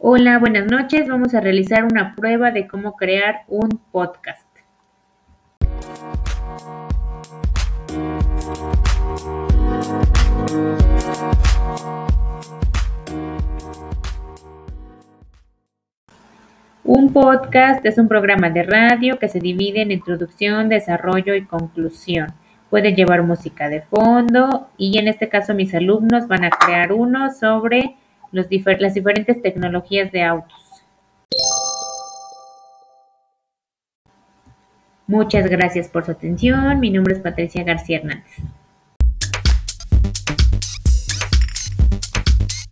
Hola, buenas noches. Vamos a realizar una prueba de cómo crear un podcast. Un podcast es un programa de radio que se divide en introducción, desarrollo y conclusión. Puede llevar música de fondo y en este caso mis alumnos van a crear uno sobre las diferentes tecnologías de autos. Muchas gracias por su atención. Mi nombre es Patricia García Hernández.